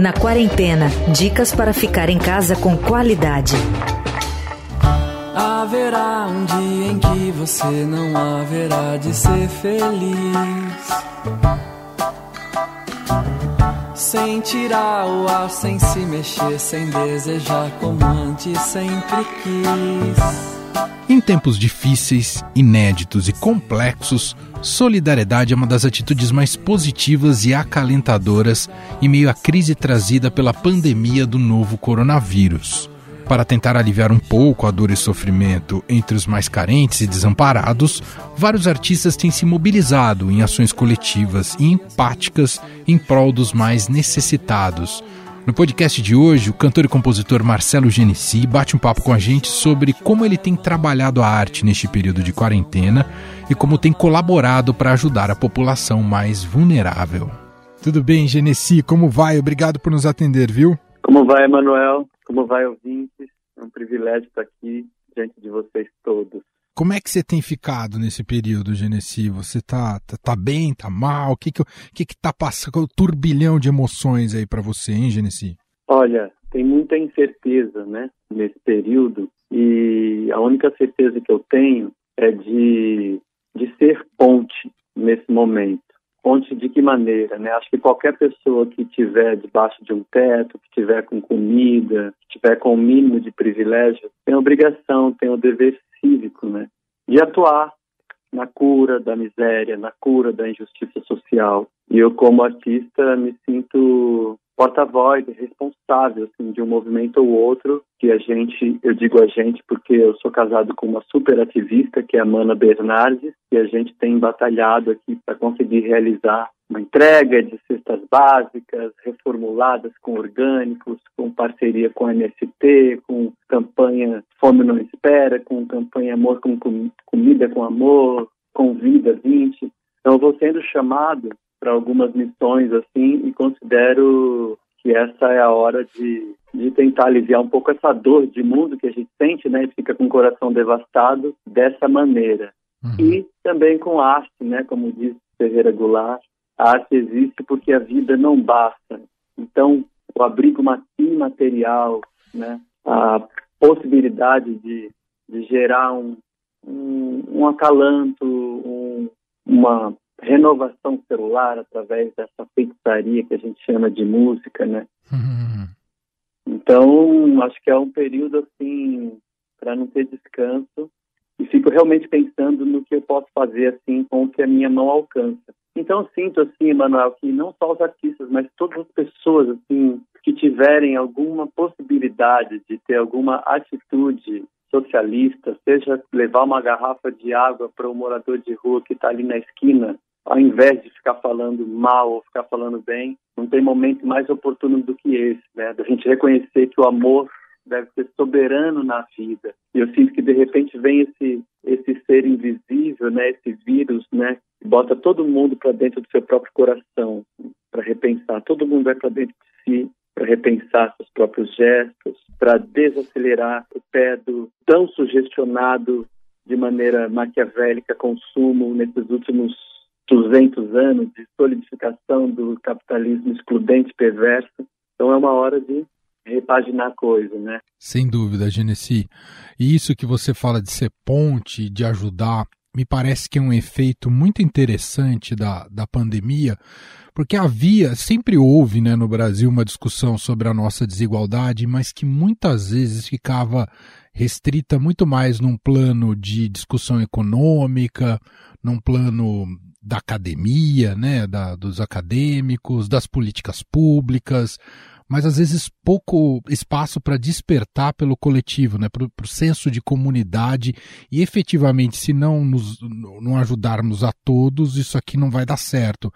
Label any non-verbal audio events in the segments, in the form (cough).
Na quarentena, dicas para ficar em casa com qualidade. Haverá um dia em que você não haverá de ser feliz. Sem tirar o ar, sem se mexer, sem desejar como antes sempre quis. Em tempos difíceis, inéditos e complexos, solidariedade é uma das atitudes mais positivas e acalentadoras em meio à crise trazida pela pandemia do novo coronavírus. Para tentar aliviar um pouco a dor e sofrimento entre os mais carentes e desamparados, vários artistas têm se mobilizado em ações coletivas e empáticas em prol dos mais necessitados no podcast de hoje, o cantor e compositor Marcelo Genesi bate um papo com a gente sobre como ele tem trabalhado a arte neste período de quarentena e como tem colaborado para ajudar a população mais vulnerável. Tudo bem, Genesi? Como vai? Obrigado por nos atender, viu? Como vai, Emanuel? Como vai, ouvintes? É um privilégio estar aqui diante de vocês todos. Como é que você tem ficado nesse período, Genesi? Você tá, tá, tá bem, tá mal? O que que, que que tá passando? O turbilhão de emoções aí para você, hein, Genesi? Olha, tem muita incerteza, né, nesse período. E a única certeza que eu tenho é de, de ser ponte nesse momento. Ponte de que maneira, né? Acho que qualquer pessoa que estiver debaixo de um teto, que estiver com comida, que estiver com o mínimo de privilégio, tem obrigação, tem o dever cívico, né, de atuar na cura da miséria, na cura da injustiça social. E eu, como artista, me sinto porta-voz, responsável assim, de um movimento ou outro que a gente, eu digo a gente porque eu sou casado com uma super ativista que é a Mana Bernardes e a gente tem batalhado aqui para conseguir realizar uma entrega de cestas básicas reformuladas com orgânicos, com parceria com a MST, com campanha Fome Não Espera, com campanha Amor com Comida com Amor, com Vida 20. Então, eu vou sendo chamado para algumas missões assim e considero que essa é a hora de, de tentar aliviar um pouco essa dor de mundo que a gente sente, né? E fica com o coração devastado dessa maneira. Uhum. E também com arte, né? Como diz Ferreira Goulart, a arte existe porque a vida não basta. Então, o abrigo imaterial, né, a possibilidade de, de gerar um, um, um acalanto, um, uma renovação celular através dessa feitiçaria que a gente chama de música, né? Uhum. Então, acho que é um período assim para não ter descanso e fico realmente pensando no que eu posso fazer assim com o que a minha mão alcança. Então sinto assim, Manuel, que não só os artistas, mas todas as pessoas assim que tiverem alguma possibilidade de ter alguma atitude socialista, seja levar uma garrafa de água para o um morador de rua que está ali na esquina, ao invés de ficar falando mal ou ficar falando bem, não tem momento mais oportuno do que esse, né? Da gente reconhecer que o amor deve ser soberano na vida. E eu sinto que de repente vem esse esse ser invisível, né, esse vírus, né, que bota todo mundo para dentro do seu próprio coração, para repensar. Todo mundo vai para dentro de si para repensar seus próprios gestos, para desacelerar o pé do tão sugestionado de maneira maquiavélica consumo nesses últimos 200 anos de solidificação do capitalismo excludente perverso. Então é uma hora de repaginar a coisa, né? Sem dúvida, Genesi. E isso que você fala de ser ponte, de ajudar, me parece que é um efeito muito interessante da, da pandemia, porque havia, sempre houve né, no Brasil uma discussão sobre a nossa desigualdade, mas que muitas vezes ficava restrita muito mais num plano de discussão econômica, num plano da academia, né, da, dos acadêmicos, das políticas públicas, mas às vezes pouco espaço para despertar pelo coletivo, né, para o senso de comunidade e efetivamente, se não nos não ajudarmos a todos, isso aqui não vai dar certo.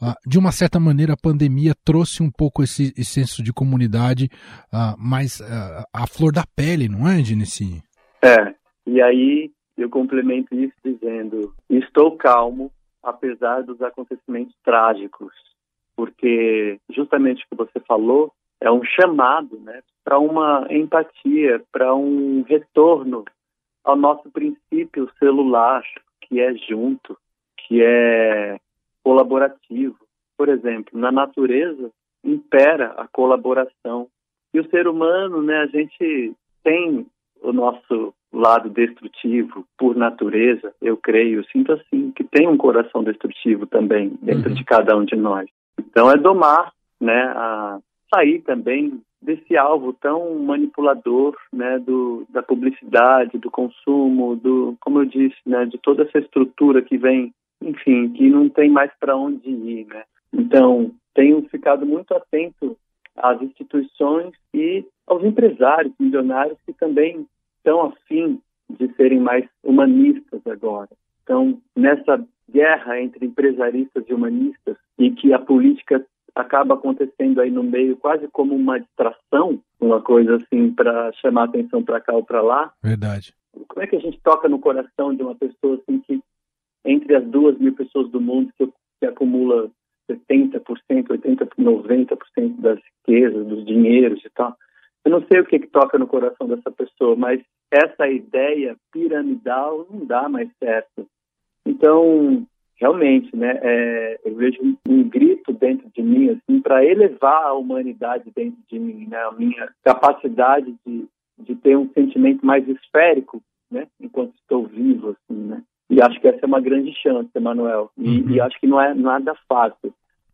Uh, de uma certa maneira, a pandemia trouxe um pouco esse, esse senso de comunidade uh, mais uh, à flor da pele, não é, Genesi? É, e aí eu complemento isso dizendo: estou calmo apesar dos acontecimentos trágicos porque justamente o que você falou é um chamado né, para uma empatia, para um retorno ao nosso princípio celular, que é junto, que é colaborativo. por exemplo, na natureza impera a colaboração. E o ser humano, né, a gente tem o nosso lado destrutivo por natureza, eu creio, eu sinto assim, que tem um coração destrutivo também dentro uhum. de cada um de nós. Então é domar, né, a sair também desse alvo tão manipulador, né, do, da publicidade, do consumo, do, como eu disse, né, de toda essa estrutura que vem, enfim, que não tem mais para onde ir, né. Então tenho ficado muito atento às instituições e aos empresários milionários que também estão afim de serem mais humanistas agora. Então, nessa guerra entre empresaristas e humanistas, e que a política acaba acontecendo aí no meio quase como uma distração, uma coisa assim para chamar atenção para cá ou para lá. Verdade. Como é que a gente toca no coração de uma pessoa assim que entre as duas mil pessoas do mundo que, que acumula 70%, 80%, 90% das riquezas, dos dinheiros e tal, eu não sei o que, que toca no coração dessa pessoa, mas essa ideia piramidal não dá mais certo. Então, realmente, né, é, eu vejo um, grito dentro de mim, assim, para elevar a humanidade dentro de mim, né, a minha capacidade de, de ter um sentimento mais esférico, né, enquanto estou vivo, assim, né. E acho que essa é uma grande chance, Emanuel. E, uhum. e acho que não é nada fácil.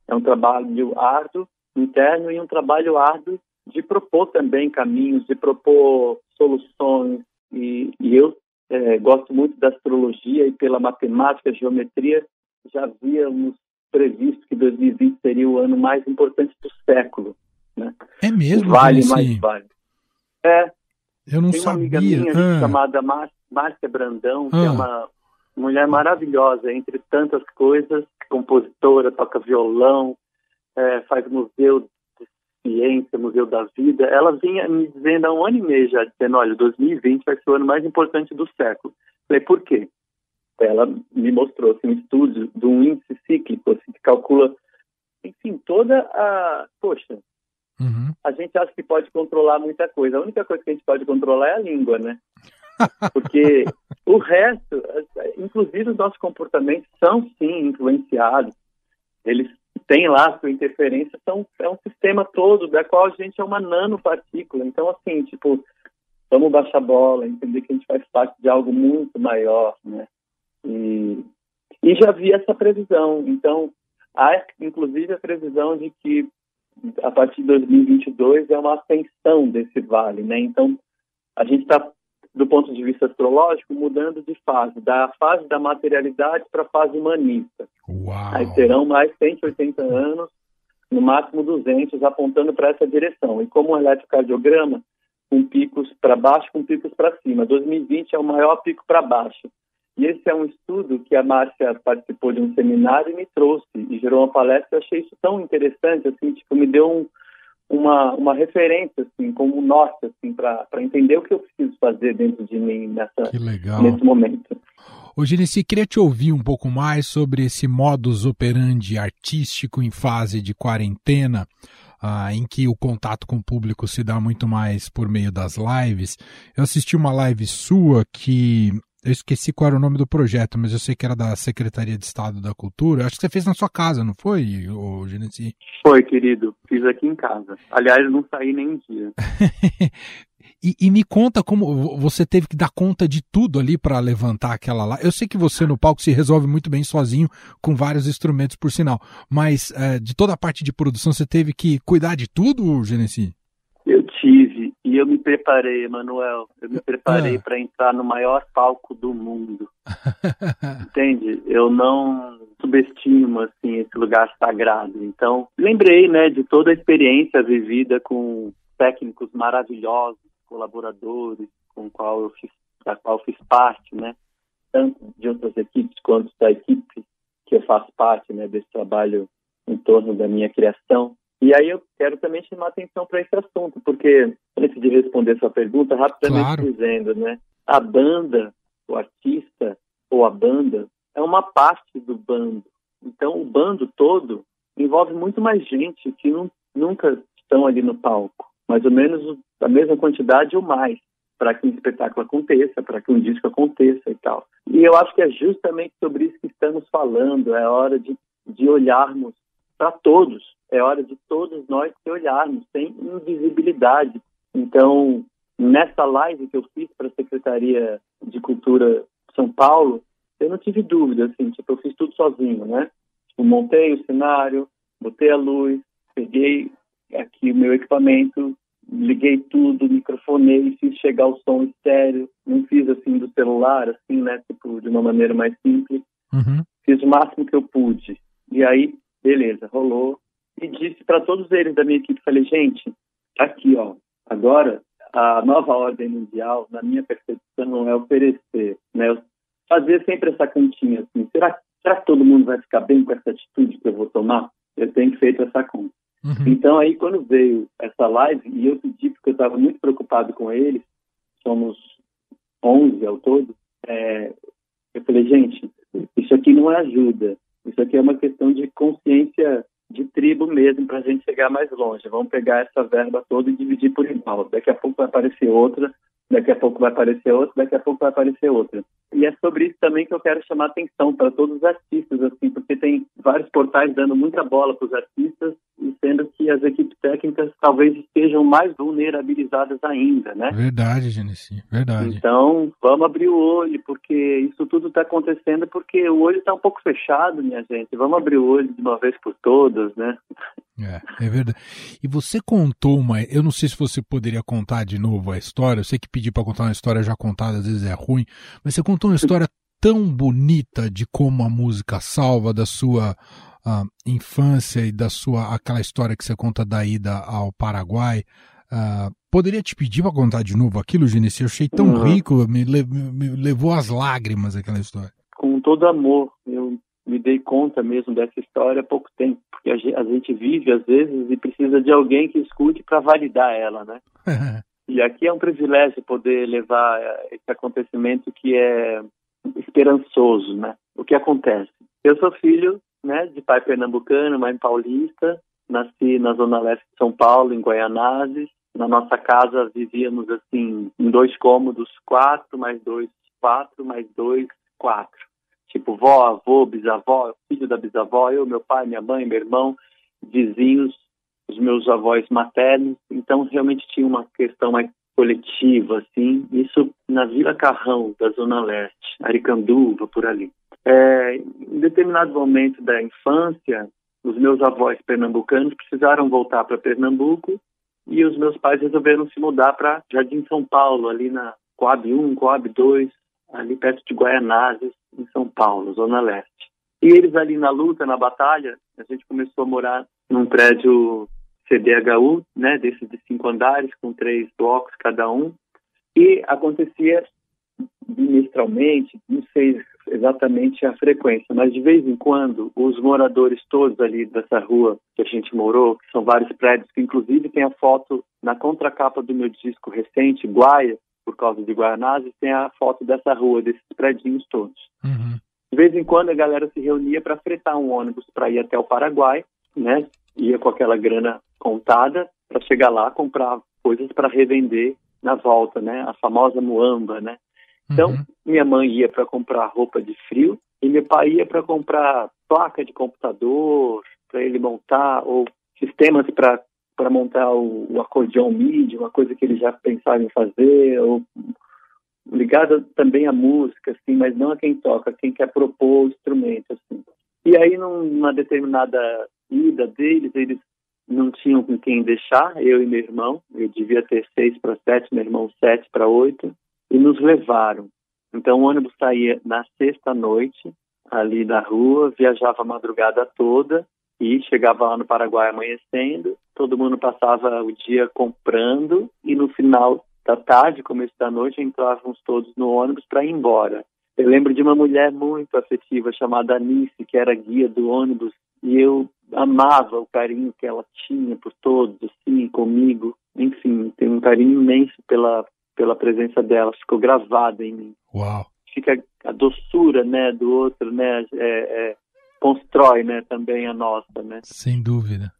É um trabalho árduo interno e um trabalho árduo de propor também caminhos, de propor soluções. E, e eu é, gosto muito da astrologia e pela matemática, geometria, já havíamos previsto que 2020 seria o ano mais importante do século. Né? É mesmo? Vale mais vale. É. Eu não Tem uma sabia. amiga minha ah. chamada Márcia Brandão, que é ah. é uma mulher maravilhosa, entre tantas coisas, compositora, toca violão, é, faz museu ciência, Museu da Vida, ela vinha me dizendo há um ano e meio já, dizendo, olha, 2020 vai ser o ano mais importante do século. Falei, por quê? Ela me mostrou assim, um estudo de um índice cíclico, assim, que calcula, enfim, toda a... Poxa, uhum. a gente acha que pode controlar muita coisa. A única coisa que a gente pode controlar é a língua, né? Porque o resto, inclusive os nossos comportamentos, são sim influenciados. Eles tem lá sua interferência, são, é um sistema todo da qual a gente é uma nanopartícula. Então, assim, tipo, vamos baixar a bola, entender que a gente faz parte de algo muito maior, né? E, e já vi essa previsão. Então, há inclusive a previsão de que a partir de 2022 é uma ascensão desse vale, né? Então, a gente está do ponto de vista astrológico, mudando de fase, da fase da materialidade para a fase humanista. Uau. Aí terão mais 180 anos, no máximo 200, apontando para essa direção. E como um eletrocardiograma, com picos para baixo, com picos para cima. 2020 é o maior pico para baixo. E esse é um estudo que a Márcia participou de um seminário e me trouxe, e gerou uma palestra. Eu achei isso tão interessante, assim, tipo, me deu um, uma, uma referência, assim, como norte, assim, para entender o que eu preciso fazer dentro de mim nessa, nesse momento. Ô, Genesi, queria te ouvir um pouco mais sobre esse modus operandi artístico em fase de quarentena, ah, em que o contato com o público se dá muito mais por meio das lives. Eu assisti uma live sua que eu esqueci qual era o nome do projeto, mas eu sei que era da Secretaria de Estado da Cultura. Acho que você fez na sua casa, não foi, Genesi? Foi, querido. Fiz aqui em casa. Aliás, não saí nem um dia. (laughs) e, e, me conta como você teve que dar conta de tudo ali para levantar aquela lá. Eu sei que você no palco se resolve muito bem sozinho, com vários instrumentos, por sinal. Mas é, de toda a parte de produção, você teve que cuidar de tudo, Genesi? Eu tive. E eu me preparei, Emanuel. Eu me preparei ah. para entrar no maior palco do mundo. (laughs) Entende? Eu não subestimo assim esse lugar sagrado. Então, lembrei, né, de toda a experiência vivida com técnicos maravilhosos, colaboradores, com qual eu fiz, da qual eu fiz parte, né, tanto de outras equipes quanto da equipe que eu faço parte, né, desse trabalho em torno da minha criação. E aí eu quero também chamar atenção para esse assunto, porque antes de responder sua pergunta, rapidamente claro. dizendo, né, a banda, o artista ou a banda é uma parte do bando. Então o bando todo envolve muito mais gente que não, nunca estão ali no palco, mais ou menos a mesma quantidade ou mais para que um espetáculo aconteça, para que um disco aconteça e tal. E eu acho que é justamente sobre isso que estamos falando. É hora de, de olharmos para todos. É hora de todos nós se olharmos, sem invisibilidade. Então, nessa live que eu fiz para a Secretaria de Cultura de São Paulo, eu não tive dúvida, assim, tipo, eu fiz tudo sozinho, né? Tipo, montei o cenário, botei a luz, peguei aqui o meu equipamento, liguei tudo, microfonei, fiz chegar o som estéreo, não fiz assim do celular, assim, né, tipo, de uma maneira mais simples. Uhum. Fiz o máximo que eu pude. E aí, beleza, rolou. E disse para todos eles da minha equipe, falei, gente, aqui, ó, agora a nova ordem mundial, na minha percepção, é oferecer, né, fazer sempre essa cantinha, assim, será, será que todo mundo vai ficar bem com essa atitude que eu vou tomar? Eu tenho feito essa conta. Uhum. Então, aí, quando veio essa live, e eu pedi, porque eu estava muito preocupado com eles, somos 11 ao todo, é, eu falei, gente, isso aqui não é ajuda, isso aqui é uma questão de consciência de tribo mesmo para a gente chegar mais longe. Vamos pegar essa verba toda e dividir por igual. Daqui a pouco vai aparecer outra, daqui a pouco vai aparecer outra, daqui a pouco vai aparecer outra. E é sobre isso também que eu quero chamar atenção para todos os artistas, assim, porque tem vários portais dando muita bola para os artistas, e sendo que as equipes técnicas talvez estejam mais vulnerabilizadas ainda, né? Verdade, Genesi, verdade. Então, vamos abrir o olho, porque isso tudo está acontecendo porque o olho está um pouco fechado, minha gente. Vamos abrir o olho de uma vez por todas, né? É, é verdade. E você contou uma. Eu não sei se você poderia contar de novo a história. Eu sei que pedir para contar uma história já contada às vezes é ruim, mas você contou uma história tão bonita de como a música salva da sua uh, infância e da sua aquela história que você conta da ida ao Paraguai. Uh, poderia te pedir para contar de novo aquilo, Genesi? Eu achei tão uhum. rico, me, le me levou às lágrimas aquela história. Com todo amor. Eu me dei conta mesmo dessa história há pouco tempo, porque a gente vive às vezes e precisa de alguém que escute para validar ela, né? (laughs) e aqui é um privilégio poder levar eh, esse acontecimento que é esperançoso, né? O que acontece? Eu sou filho, né, de pai pernambucano, mãe paulista, nasci na zona leste de São Paulo, em Guaianazes. Na nossa casa vivíamos assim em dois cômodos, quatro mais dois, quatro mais dois, quatro tipo vó, avô, bisavó, filho da bisavó, eu, meu pai, minha mãe, meu irmão, vizinhos, os meus avós maternos. Então, realmente tinha uma questão mais coletiva, assim. Isso na Vila Carrão, da Zona Leste, Aricanduva, por ali. É, em determinado momento da infância, os meus avós pernambucanos precisaram voltar para Pernambuco e os meus pais resolveram se mudar para Jardim São Paulo, ali na Coab 1, Coab 2, ali perto de Guaianazes, em São Paulo, Zona Leste. E eles ali na luta, na batalha, a gente começou a morar num prédio CDHU, né, desses de cinco andares, com três blocos cada um, e acontecia bimestralmente, não sei exatamente a frequência, mas de vez em quando os moradores todos ali dessa rua que a gente morou, que são vários prédios, que inclusive tem a foto na contracapa do meu disco recente, Guaia, por causa de Guaianazes, tem a foto dessa rua, desses prédios todos. Uhum. De vez em quando a galera se reunia para fretar um ônibus para ir até o Paraguai, né? Ia com aquela grana contada para chegar lá comprar coisas para revender na volta, né? A famosa muamba, né? Então, uhum. minha mãe ia para comprar roupa de frio e meu pai ia para comprar placa de computador para ele montar ou sistemas para para montar o, o acordeão MIDI, uma coisa que ele já pensava em fazer, ou ligada também à música, assim, mas não a quem toca, quem quer propor o instrumento, assim. E aí, numa determinada ida deles, eles não tinham com quem deixar, eu e meu irmão, eu devia ter seis para sete, meu irmão sete para oito, e nos levaram. Então, o ônibus saía na sexta noite, ali da rua, viajava a madrugada toda, e chegava lá no Paraguai amanhecendo, todo mundo passava o dia comprando e no final da tarde, começo da noite, entrávamos todos no ônibus para ir embora. Eu lembro de uma mulher muito afetiva chamada Anice, que era guia do ônibus, e eu amava o carinho que ela tinha por todos, assim, comigo. Enfim, tenho um carinho imenso pela, pela presença dela, ficou gravada em mim. Uau! Fica a doçura, né, do outro, né, é, é, constrói, né, também a nossa, né? Sem dúvida.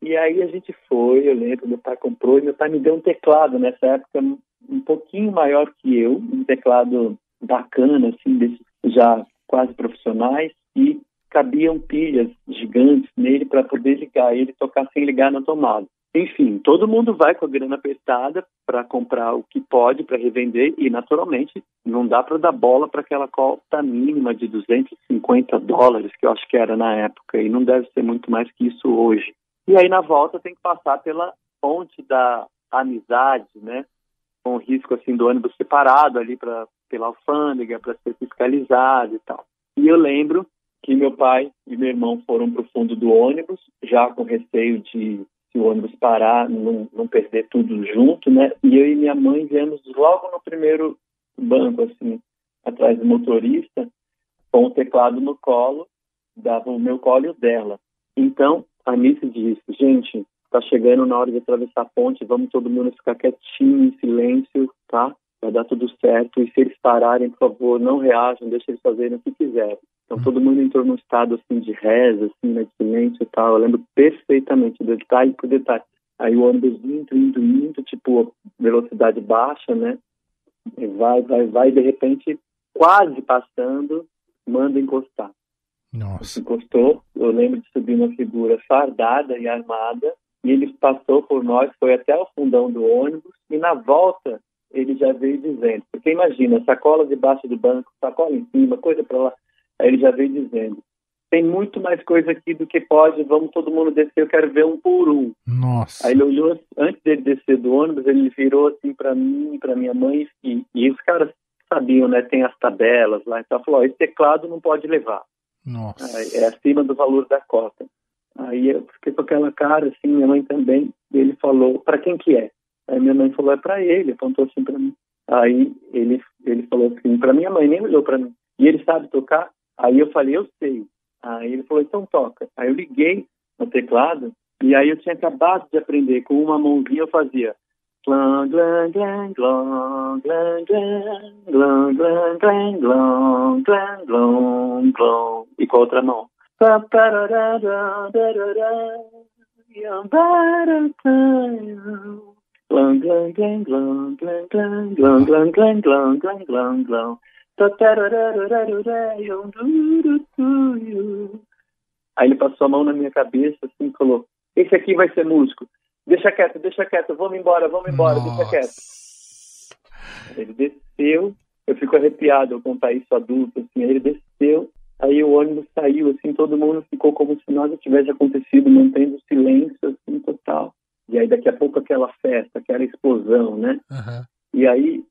E aí a gente foi, eu lembro, meu pai comprou e meu pai me deu um teclado nessa época um pouquinho maior que eu, um teclado bacana, assim, desses já quase profissionais, e cabiam pilhas gigantes nele para poder ligar e ele tocar sem ligar na tomada. Enfim, todo mundo vai com a grana apertada para comprar o que pode para revender e, naturalmente, não dá para dar bola para aquela cota mínima de 250 dólares, que eu acho que era na época, e não deve ser muito mais que isso hoje. E aí, na volta, tem que passar pela ponte da amizade, né? Com o risco, assim, do ônibus separado ali pra, pela alfândega, para ser fiscalizado e tal. E eu lembro que meu pai e meu irmão foram para o fundo do ônibus, já com receio de se o ônibus parar, não, não perder tudo junto, né? E eu e minha mãe viemos logo no primeiro banco, assim, atrás do motorista, com o teclado no colo, dava o meu colo e o dela. Então, a Nice disse, gente, tá chegando na hora de atravessar a ponte, vamos todo mundo ficar quietinho, em silêncio, tá? Vai dar tudo certo. E se eles pararem, por favor, não reajam, deixem eles fazerem o que quiserem. Então todo mundo entrou num estado assim de reza, assim, né, de silêncio e tal. Eu lembro perfeitamente, detalhe por detalhe. Aí o ônibus indo, indo, indo, tipo, velocidade baixa, né? E vai, vai, vai, de repente, quase passando, manda encostar. Nossa. Encostou, eu lembro de subir uma figura fardada e armada, e ele passou por nós, foi até o fundão do ônibus, e na volta ele já veio dizendo, porque imagina, sacola debaixo do banco, sacola em cima, coisa para lá. Aí ele já veio dizendo: tem muito mais coisa aqui do que pode, vamos todo mundo descer, eu quero ver um por um. Nossa. Aí ele olhou, antes dele descer do ônibus, ele virou assim para mim para minha mãe, e, e os caras sabiam, né? Tem as tabelas lá, então falou: esse teclado não pode levar. Nossa. É acima do valor da cota. Aí eu fiquei com aquela cara, assim, minha mãe também. E ele falou: para quem que é? Aí minha mãe falou: é para ele, apontou assim para mim. Aí ele, ele falou assim: para minha mãe, nem olhou para mim. E ele sabe tocar? Aí eu falei, eu sei. Aí ele falou, então toca. Aí eu liguei no teclado e aí eu tinha acabado de aprender. Com uma mãozinha eu fazia e com a outra mão. Aí ele passou a mão na minha cabeça assim e falou: Esse aqui vai ser músico. Deixa quieto, deixa quieto, vamos embora, vamos embora, Nossa. deixa quieto. Ele desceu, eu fico arrepiado ao contar isso adulto, assim, ele desceu, aí o ônibus saiu, assim, todo mundo ficou como se nada tivesse acontecido, mantendo silêncio, assim, total. E aí daqui a pouco aquela festa, aquela explosão, né? Uhum. E aí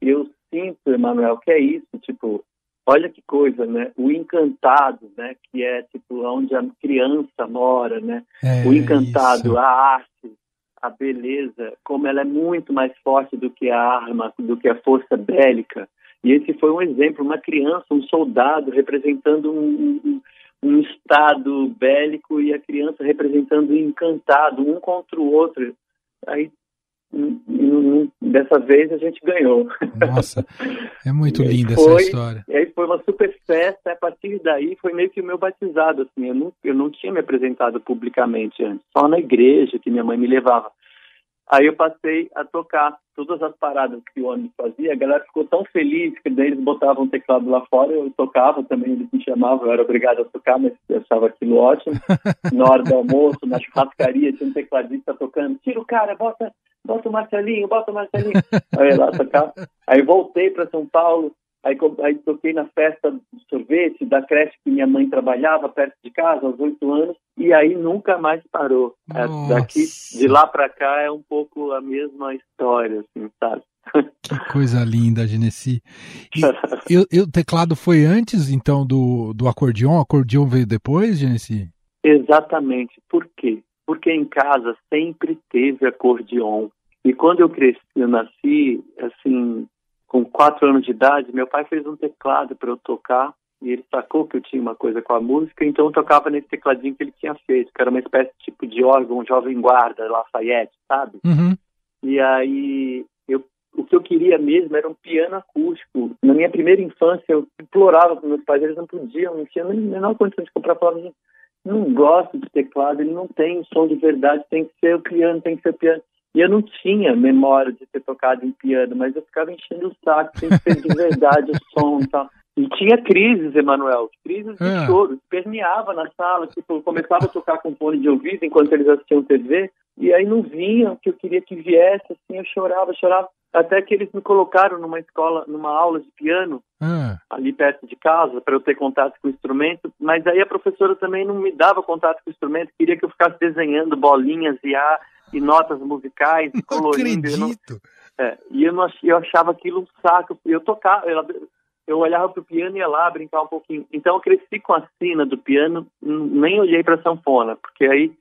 eu sinto, Emanuel, que é isso, tipo, olha que coisa, né? O encantado, né? Que é, tipo, onde a criança mora, né? É, o encantado, isso. a arte, a beleza, como ela é muito mais forte do que a arma, do que a força bélica. E esse foi um exemplo, uma criança, um soldado representando um, um, um estado bélico e a criança representando o encantado, um contra o outro. Aí dessa vez a gente ganhou. Nossa, (laughs) é muito linda foi, essa história. E aí foi uma super festa, a partir daí foi meio que o meu batizado, assim, eu não, eu não tinha me apresentado publicamente antes, só na igreja que minha mãe me levava. Aí eu passei a tocar todas as paradas que o ônibus fazia, a galera ficou tão feliz que daí eles botavam o teclado lá fora, eu tocava também, eles me chamavam, eu era obrigado a tocar, mas eu achava aquilo ótimo. (laughs) Na hora do almoço, na churrascaria, tinha um tecladista tocando, tira o cara, bota bota o Marcelinho, bota o Marcelinho. (laughs) aí lá tocar. Aí voltei para São Paulo, aí, aí toquei na festa do sorvete da creche que minha mãe trabalhava perto de casa, aos oito anos, e aí nunca mais parou. É, Nossa. Daqui, de lá para cá é um pouco a mesma história, assim, sabe? (laughs) Que coisa linda, Genesi. E, (laughs) o teclado foi antes, então, do, do acordeon? O acordeon veio depois, Genesi? Exatamente. Por quê? Porque em casa sempre teve acordeon. E quando eu cresci, eu nasci, assim, com quatro anos de idade, meu pai fez um teclado para eu tocar e ele sacou que eu tinha uma coisa com a música, então eu tocava nesse tecladinho que ele tinha feito, que era uma espécie tipo de órgão jovem guarda, Lafayette, sabe? Uhum. E aí eu, o que eu queria mesmo era um piano acústico. Na minha primeira infância eu implorava para meus pais, eles não podiam, não tinha nem a menor condição de comprar, falava, assim, não gosto de teclado, ele não tem som de verdade, tem que ser o piano, tem que ser o piano. E eu não tinha memória de ter tocado em piano, mas eu ficava enchendo o saco, tem que ser de verdade o som e tal. E tinha crises, Emanuel, crises de é. choro. Permeava na sala, tipo, começava a tocar com fone de ouvido enquanto eles assistiam TV, e aí não vinham, que eu queria que viesse, assim, eu chorava, chorava. Até que eles me colocaram numa escola, numa aula de piano, ah. ali perto de casa, para eu ter contato com o instrumento. Mas aí a professora também não me dava contato com o instrumento, queria que eu ficasse desenhando bolinhas e, a, e notas musicais, (laughs) não colorindo. Acredito. Eu não, é, e eu, não, eu achava aquilo um saco. Eu tocava, eu, eu olhava para o piano e ia lá brincar um pouquinho. Então eu cresci com a sina do piano, nem olhei para a sanfona, porque aí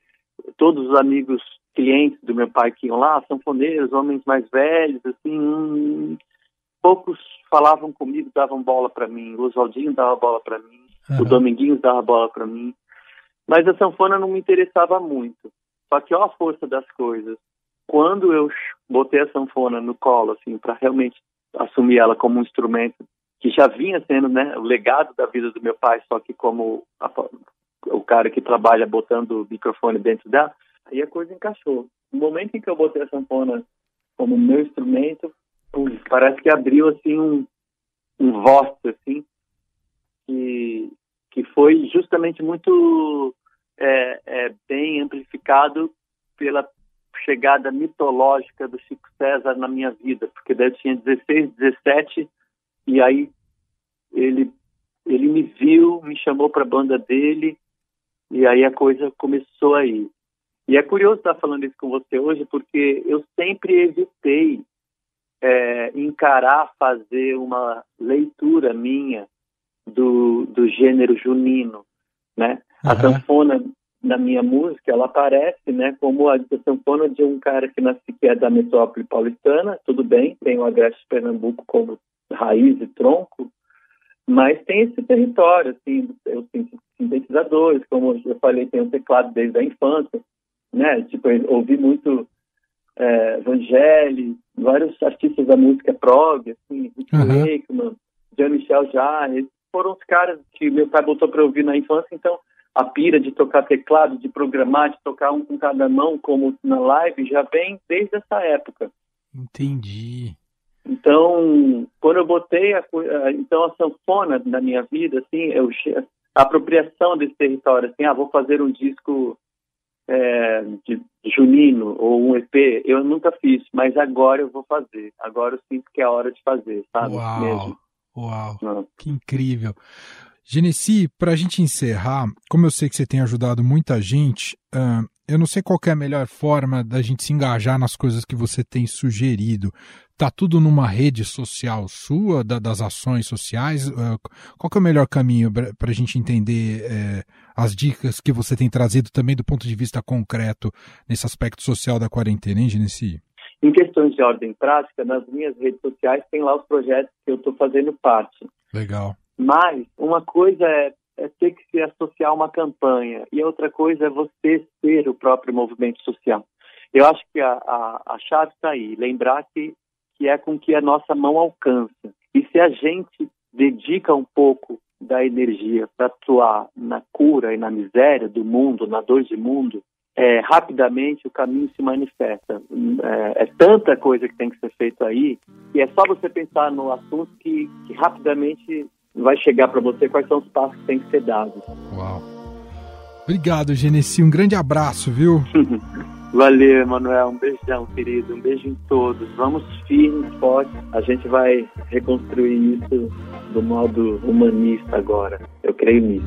todos os amigos clientes do meu pai que iam lá, sanfoneiros, homens mais velhos, assim, hum, poucos falavam comigo, davam bola para mim. O Oswaldinho dava bola para mim, uhum. o Dominguinhos dava bola para mim. Mas a sanfona não me interessava muito. Só que ó a força das coisas. Quando eu botei a sanfona no colo, assim, para realmente assumir ela como um instrumento que já vinha sendo, né, o legado da vida do meu pai, só que como a, o cara que trabalha botando o microfone dentro dela, Aí a coisa encaixou. No momento em que eu botei a sanfona como meu instrumento, parece que abriu assim um, um voz assim que, que foi justamente muito é, é, bem amplificado pela chegada mitológica do Chico César na minha vida, porque daí eu tinha 16, 17 e aí ele ele me viu, me chamou para a banda dele e aí a coisa começou aí. E é curioso estar falando isso com você hoje, porque eu sempre evitei é, encarar fazer uma leitura minha do, do gênero junino, né? Uhum. A sanfona na minha música, ela aparece, né, como a, a sanfona de um cara que nasce que é da metrópole paulistana, tudo bem, tem o Agreste Pernambuco como raiz e tronco, mas tem esse território, assim, os sintetizadores, como eu falei, tem o teclado desde a infância, né? Tipo, eu ouvi muito é, Vangelis, vários artistas da música prog, assim, Rick uhum. Wakeman, Jean-Michel Jarre, foram os caras que meu pai botou para ouvir na infância, então a pira de tocar teclado, de programar, de tocar um com cada mão, como na live, já vem desde essa época. Entendi. Então, quando eu botei a, então a sanfona na minha vida, assim, eu, a apropriação desse território, assim, ah, vou fazer um disco é, de junino ou um EP, eu nunca fiz, mas agora eu vou fazer. Agora eu sinto que é a hora de fazer, sabe? Uau, Mesmo. uau, Não. que incrível. Genesi, para a gente encerrar, como eu sei que você tem ajudado muita gente, uh, eu não sei qual é a melhor forma da gente se engajar nas coisas que você tem sugerido. Tá tudo numa rede social sua, da, das ações sociais? Uh, qual é o melhor caminho para a gente entender uh, as dicas que você tem trazido também do ponto de vista concreto nesse aspecto social da quarentena, hein, Genesi? Em questões de ordem prática, nas minhas redes sociais tem lá os projetos que eu estou fazendo parte. Legal. Mas uma coisa é, é, ter que se associar a uma campanha e outra coisa é você ser o próprio movimento social. Eu acho que a, a, a chave está aí, lembrar que, que é com que a nossa mão alcança. E se a gente dedica um pouco da energia para atuar na cura e na miséria do mundo, na dor de mundo, é, rapidamente o caminho se manifesta. É, é, tanta coisa que tem que ser feito aí, que é só você pensar no assunto que, que rapidamente vai chegar para você quais são os passos que têm que ser dados. Uau. Obrigado, Genesi. Um grande abraço, viu? (laughs) Valeu, Emanuel. Um beijão, querido. Um beijo em todos. Vamos firmes, fortes. A gente vai reconstruir isso do modo humanista agora. Eu creio nisso.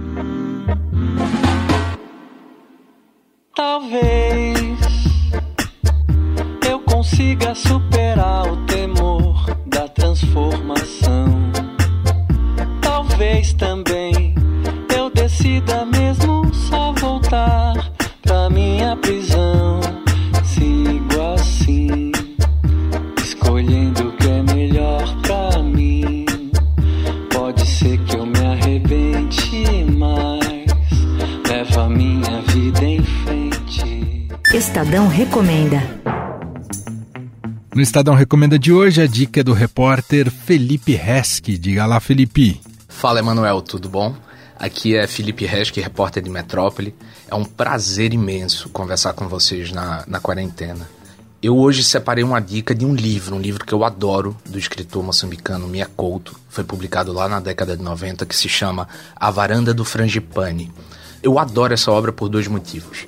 Talvez eu consiga superar o temor da transformação talvez também Estadão recomenda. No Estadão Recomenda de hoje, a dica é do repórter Felipe Reski. Diga lá, Felipe. Fala, Emanuel, tudo bom? Aqui é Felipe Resch, repórter de Metrópole. É um prazer imenso conversar com vocês na, na quarentena. Eu hoje separei uma dica de um livro, um livro que eu adoro, do escritor moçambicano Mia Couto, foi publicado lá na década de 90, que se chama A Varanda do Frangipane. Eu adoro essa obra por dois motivos.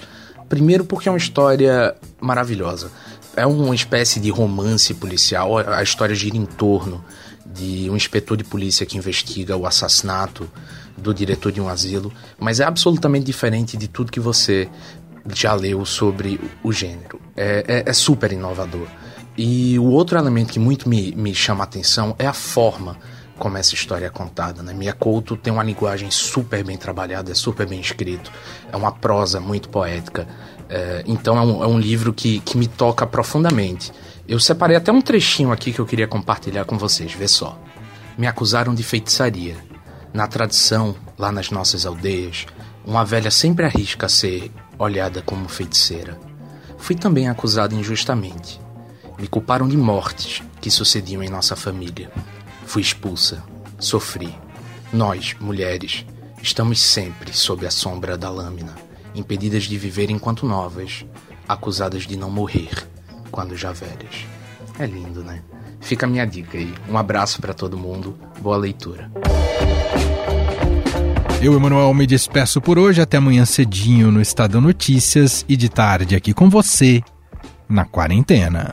Primeiro, porque é uma história maravilhosa. É uma espécie de romance policial, a história gira em torno de um inspetor de polícia que investiga o assassinato do diretor de um asilo, mas é absolutamente diferente de tudo que você já leu sobre o gênero. É, é, é super inovador. E o outro elemento que muito me, me chama a atenção é a forma como essa história é contada. Né? Mia Couto tem uma linguagem super bem trabalhada, é super bem escrito, é uma prosa muito poética. É, então é um, é um livro que, que me toca profundamente. Eu separei até um trechinho aqui que eu queria compartilhar com vocês, vê só. Me acusaram de feitiçaria. Na tradição, lá nas nossas aldeias, uma velha sempre arrisca ser olhada como feiticeira. Fui também acusado injustamente. Me culparam de mortes que sucediam em nossa família. Fui expulsa, sofri. Nós, mulheres, estamos sempre sob a sombra da lâmina, impedidas de viver enquanto novas, acusadas de não morrer quando já velhas. É lindo, né? Fica a minha dica aí. Um abraço para todo mundo. Boa leitura. Eu, Emanuel, me despeço por hoje. Até amanhã cedinho no Estadão Notícias e de tarde aqui com você na quarentena.